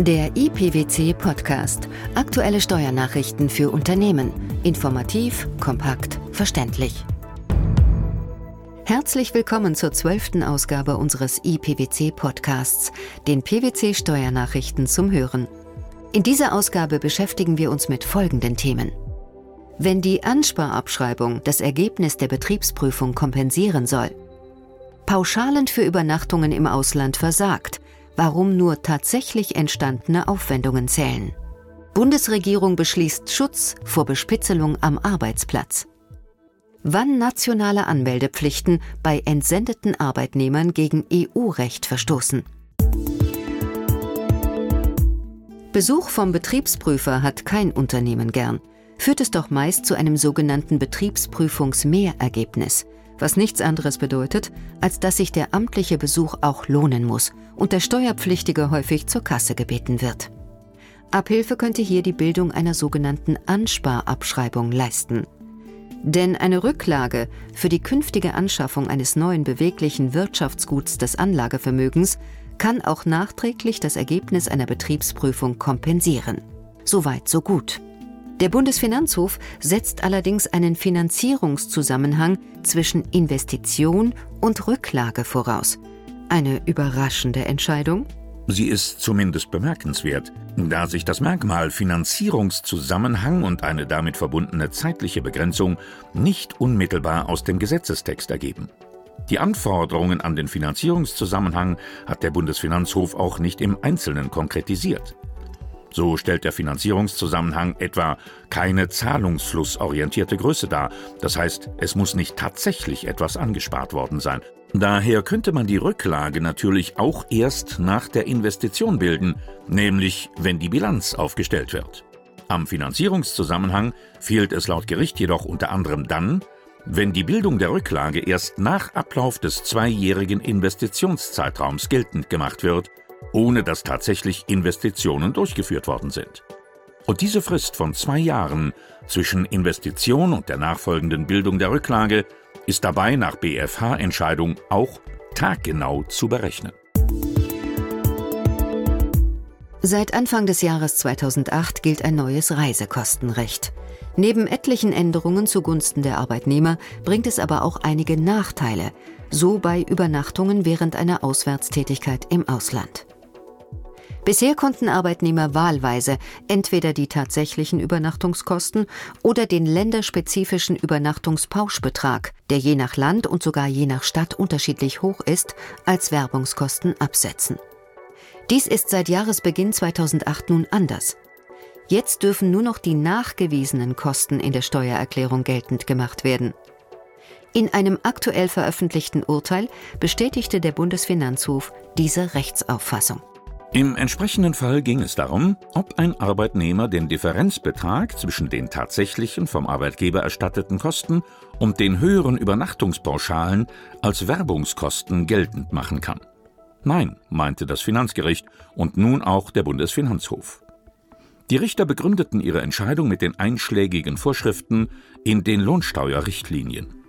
Der IPWC Podcast. Aktuelle Steuernachrichten für Unternehmen. Informativ, kompakt, verständlich. Herzlich willkommen zur zwölften Ausgabe unseres IPWC Podcasts, den PWC Steuernachrichten zum Hören. In dieser Ausgabe beschäftigen wir uns mit folgenden Themen. Wenn die Ansparabschreibung das Ergebnis der Betriebsprüfung kompensieren soll, Pauschalen für Übernachtungen im Ausland versagt, warum nur tatsächlich entstandene Aufwendungen zählen. Bundesregierung beschließt Schutz vor Bespitzelung am Arbeitsplatz. Wann nationale Anmeldepflichten bei entsendeten Arbeitnehmern gegen EU-Recht verstoßen. Besuch vom Betriebsprüfer hat kein Unternehmen gern, führt es doch meist zu einem sogenannten Betriebsprüfungsmehrergebnis, was nichts anderes bedeutet, als dass sich der amtliche Besuch auch lohnen muss und der Steuerpflichtige häufig zur Kasse gebeten wird. Abhilfe könnte hier die Bildung einer sogenannten Ansparabschreibung leisten. Denn eine Rücklage für die künftige Anschaffung eines neuen beweglichen Wirtschaftsguts des Anlagevermögens kann auch nachträglich das Ergebnis einer Betriebsprüfung kompensieren. Soweit so gut. Der Bundesfinanzhof setzt allerdings einen Finanzierungszusammenhang zwischen Investition und Rücklage voraus. Eine überraschende Entscheidung? Sie ist zumindest bemerkenswert, da sich das Merkmal Finanzierungszusammenhang und eine damit verbundene zeitliche Begrenzung nicht unmittelbar aus dem Gesetzestext ergeben. Die Anforderungen an den Finanzierungszusammenhang hat der Bundesfinanzhof auch nicht im Einzelnen konkretisiert. So stellt der Finanzierungszusammenhang etwa keine zahlungsflussorientierte Größe dar. Das heißt, es muss nicht tatsächlich etwas angespart worden sein. Daher könnte man die Rücklage natürlich auch erst nach der Investition bilden, nämlich wenn die Bilanz aufgestellt wird. Am Finanzierungszusammenhang fehlt es laut Gericht jedoch unter anderem dann, wenn die Bildung der Rücklage erst nach Ablauf des zweijährigen Investitionszeitraums geltend gemacht wird ohne dass tatsächlich Investitionen durchgeführt worden sind. Und diese Frist von zwei Jahren zwischen Investition und der nachfolgenden Bildung der Rücklage ist dabei nach BFH-Entscheidung auch taggenau zu berechnen. Seit Anfang des Jahres 2008 gilt ein neues Reisekostenrecht. Neben etlichen Änderungen zugunsten der Arbeitnehmer bringt es aber auch einige Nachteile, so bei Übernachtungen während einer Auswärtstätigkeit im Ausland. Bisher konnten Arbeitnehmer wahlweise entweder die tatsächlichen Übernachtungskosten oder den länderspezifischen Übernachtungspauschbetrag, der je nach Land und sogar je nach Stadt unterschiedlich hoch ist, als Werbungskosten absetzen. Dies ist seit Jahresbeginn 2008 nun anders. Jetzt dürfen nur noch die nachgewiesenen Kosten in der Steuererklärung geltend gemacht werden. In einem aktuell veröffentlichten Urteil bestätigte der Bundesfinanzhof diese Rechtsauffassung. Im entsprechenden Fall ging es darum, ob ein Arbeitnehmer den Differenzbetrag zwischen den tatsächlichen vom Arbeitgeber erstatteten Kosten und den höheren Übernachtungspauschalen als Werbungskosten geltend machen kann. Nein, meinte das Finanzgericht und nun auch der Bundesfinanzhof. Die Richter begründeten ihre Entscheidung mit den einschlägigen Vorschriften in den Lohnsteuerrichtlinien.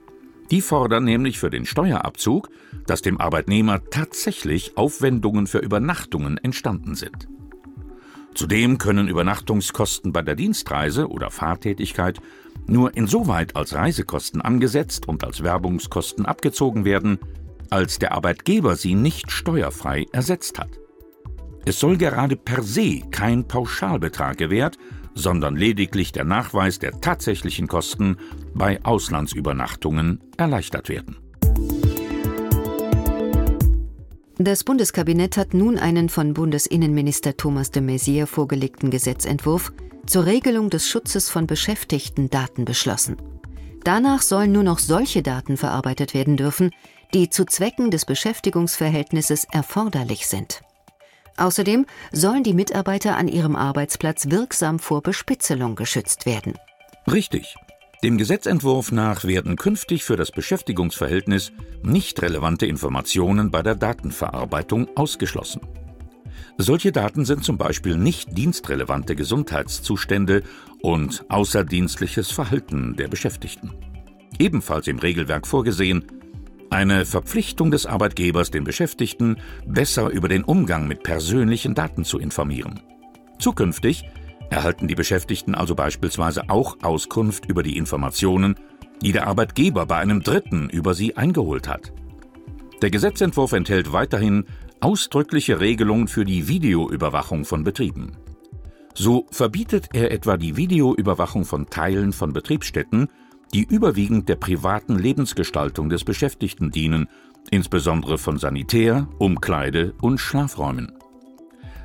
Die fordern nämlich für den Steuerabzug, dass dem Arbeitnehmer tatsächlich Aufwendungen für Übernachtungen entstanden sind. Zudem können Übernachtungskosten bei der Dienstreise oder Fahrtätigkeit nur insoweit als Reisekosten angesetzt und als Werbungskosten abgezogen werden, als der Arbeitgeber sie nicht steuerfrei ersetzt hat. Es soll gerade per se kein Pauschalbetrag gewährt, sondern lediglich der Nachweis der tatsächlichen Kosten bei Auslandsübernachtungen erleichtert werden. Das Bundeskabinett hat nun einen von Bundesinnenminister Thomas de Maizière vorgelegten Gesetzentwurf zur Regelung des Schutzes von beschäftigten Daten beschlossen. Danach sollen nur noch solche Daten verarbeitet werden dürfen, die zu Zwecken des Beschäftigungsverhältnisses erforderlich sind. Außerdem sollen die Mitarbeiter an ihrem Arbeitsplatz wirksam vor Bespitzelung geschützt werden. Richtig. Dem Gesetzentwurf nach werden künftig für das Beschäftigungsverhältnis nicht relevante Informationen bei der Datenverarbeitung ausgeschlossen. Solche Daten sind zum Beispiel nicht dienstrelevante Gesundheitszustände und außerdienstliches Verhalten der Beschäftigten. Ebenfalls im Regelwerk vorgesehen Eine Verpflichtung des Arbeitgebers, den Beschäftigten besser über den Umgang mit persönlichen Daten zu informieren. Zukünftig erhalten die Beschäftigten also beispielsweise auch Auskunft über die Informationen, die der Arbeitgeber bei einem Dritten über sie eingeholt hat. Der Gesetzentwurf enthält weiterhin ausdrückliche Regelungen für die Videoüberwachung von Betrieben. So verbietet er etwa die Videoüberwachung von Teilen von Betriebsstätten, die überwiegend der privaten Lebensgestaltung des Beschäftigten dienen, insbesondere von Sanitär-, Umkleide- und Schlafräumen.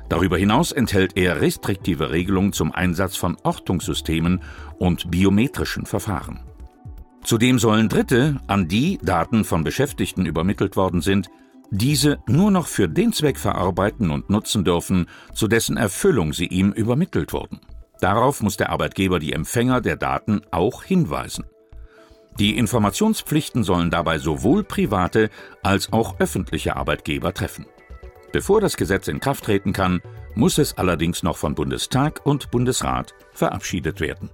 Darüber hinaus enthält er restriktive Regelungen zum Einsatz von Ortungssystemen und biometrischen Verfahren. Zudem sollen Dritte, an die Daten von Beschäftigten übermittelt worden sind, diese nur noch für den Zweck verarbeiten und nutzen dürfen, zu dessen Erfüllung sie ihm übermittelt wurden. Darauf muss der Arbeitgeber die Empfänger der Daten auch hinweisen. Die Informationspflichten sollen dabei sowohl private als auch öffentliche Arbeitgeber treffen. Bevor das Gesetz in Kraft treten kann, muss es allerdings noch von Bundestag und Bundesrat verabschiedet werden.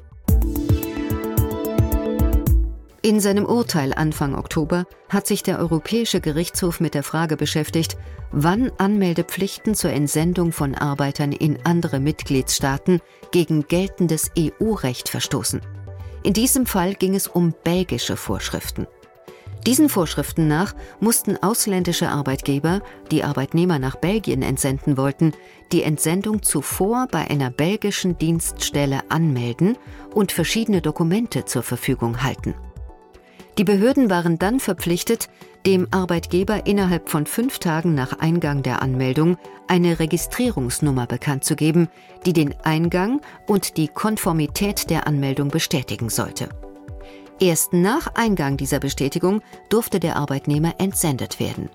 In seinem Urteil Anfang Oktober hat sich der Europäische Gerichtshof mit der Frage beschäftigt, wann Anmeldepflichten zur Entsendung von Arbeitern in andere Mitgliedstaaten gegen geltendes EU-Recht verstoßen. In diesem Fall ging es um belgische Vorschriften. Diesen Vorschriften nach mussten ausländische Arbeitgeber, die Arbeitnehmer nach Belgien entsenden wollten, die Entsendung zuvor bei einer belgischen Dienststelle anmelden und verschiedene Dokumente zur Verfügung halten. Die Behörden waren dann verpflichtet, dem Arbeitgeber innerhalb von fünf Tagen nach Eingang der Anmeldung eine Registrierungsnummer bekannt zu geben, die den Eingang und die Konformität der Anmeldung bestätigen sollte. Erst nach Eingang dieser Bestätigung durfte der Arbeitnehmer entsendet werden.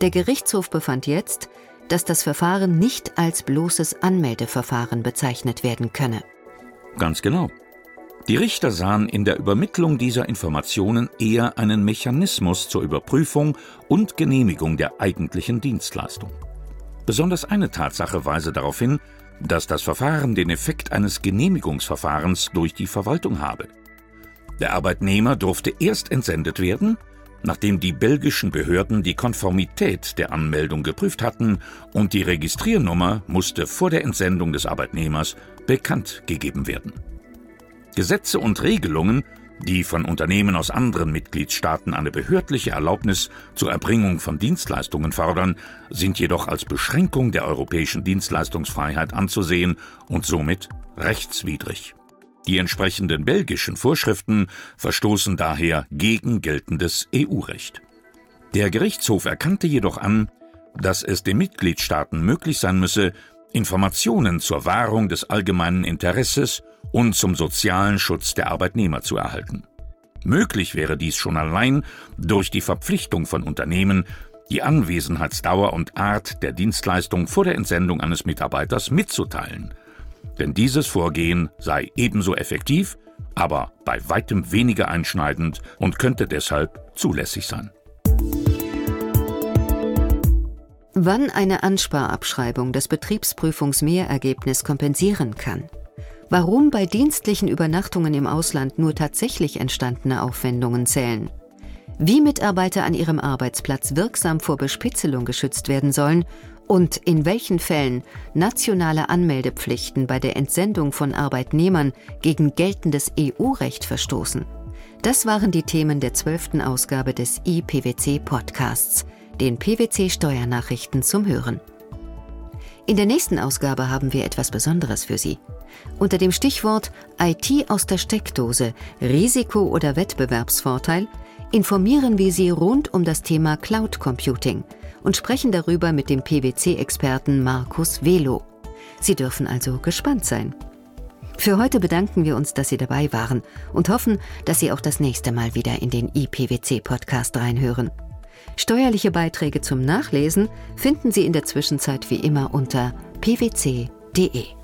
Der Gerichtshof befand jetzt, dass das Verfahren nicht als bloßes Anmeldeverfahren bezeichnet werden könne. Ganz genau. Die Richter sahen in der Übermittlung dieser Informationen eher einen Mechanismus zur Überprüfung und Genehmigung der eigentlichen Dienstleistung. Besonders eine Tatsache weise darauf hin, dass das Verfahren den Effekt eines Genehmigungsverfahrens durch die Verwaltung habe. Der Arbeitnehmer durfte erst entsendet werden, nachdem die belgischen Behörden die Konformität der Anmeldung geprüft hatten und die Registriernummer musste vor der Entsendung des Arbeitnehmers bekannt gegeben werden. Gesetze und Regelungen, die von Unternehmen aus anderen Mitgliedstaaten eine behördliche Erlaubnis zur Erbringung von Dienstleistungen fordern, sind jedoch als Beschränkung der europäischen Dienstleistungsfreiheit anzusehen und somit rechtswidrig. Die entsprechenden belgischen Vorschriften verstoßen daher gegen geltendes EU-Recht. Der Gerichtshof erkannte jedoch an, dass es den Mitgliedstaaten möglich sein müsse, Informationen zur Wahrung des allgemeinen Interesses und zum sozialen Schutz der Arbeitnehmer zu erhalten. Möglich wäre dies schon allein durch die Verpflichtung von Unternehmen, die Anwesenheitsdauer und Art der Dienstleistung vor der Entsendung eines Mitarbeiters mitzuteilen. Denn dieses Vorgehen sei ebenso effektiv, aber bei weitem weniger einschneidend und könnte deshalb zulässig sein. Wann eine Ansparabschreibung das Betriebsprüfungsmehrergebnis kompensieren kann. Warum bei dienstlichen Übernachtungen im Ausland nur tatsächlich entstandene Aufwendungen zählen, wie Mitarbeiter an ihrem Arbeitsplatz wirksam vor Bespitzelung geschützt werden sollen und in welchen Fällen nationale Anmeldepflichten bei der Entsendung von Arbeitnehmern gegen geltendes EU-Recht verstoßen. Das waren die Themen der zwölften Ausgabe des IPWC-Podcasts, den PWC-Steuernachrichten zum Hören. In der nächsten Ausgabe haben wir etwas Besonderes für Sie. Unter dem Stichwort IT aus der Steckdose, Risiko oder Wettbewerbsvorteil informieren wir Sie rund um das Thema Cloud Computing und sprechen darüber mit dem PwC-Experten Markus Velo. Sie dürfen also gespannt sein. Für heute bedanken wir uns, dass Sie dabei waren und hoffen, dass Sie auch das nächste Mal wieder in den IPWC-Podcast reinhören. Steuerliche Beiträge zum Nachlesen finden Sie in der Zwischenzeit wie immer unter pwc.de.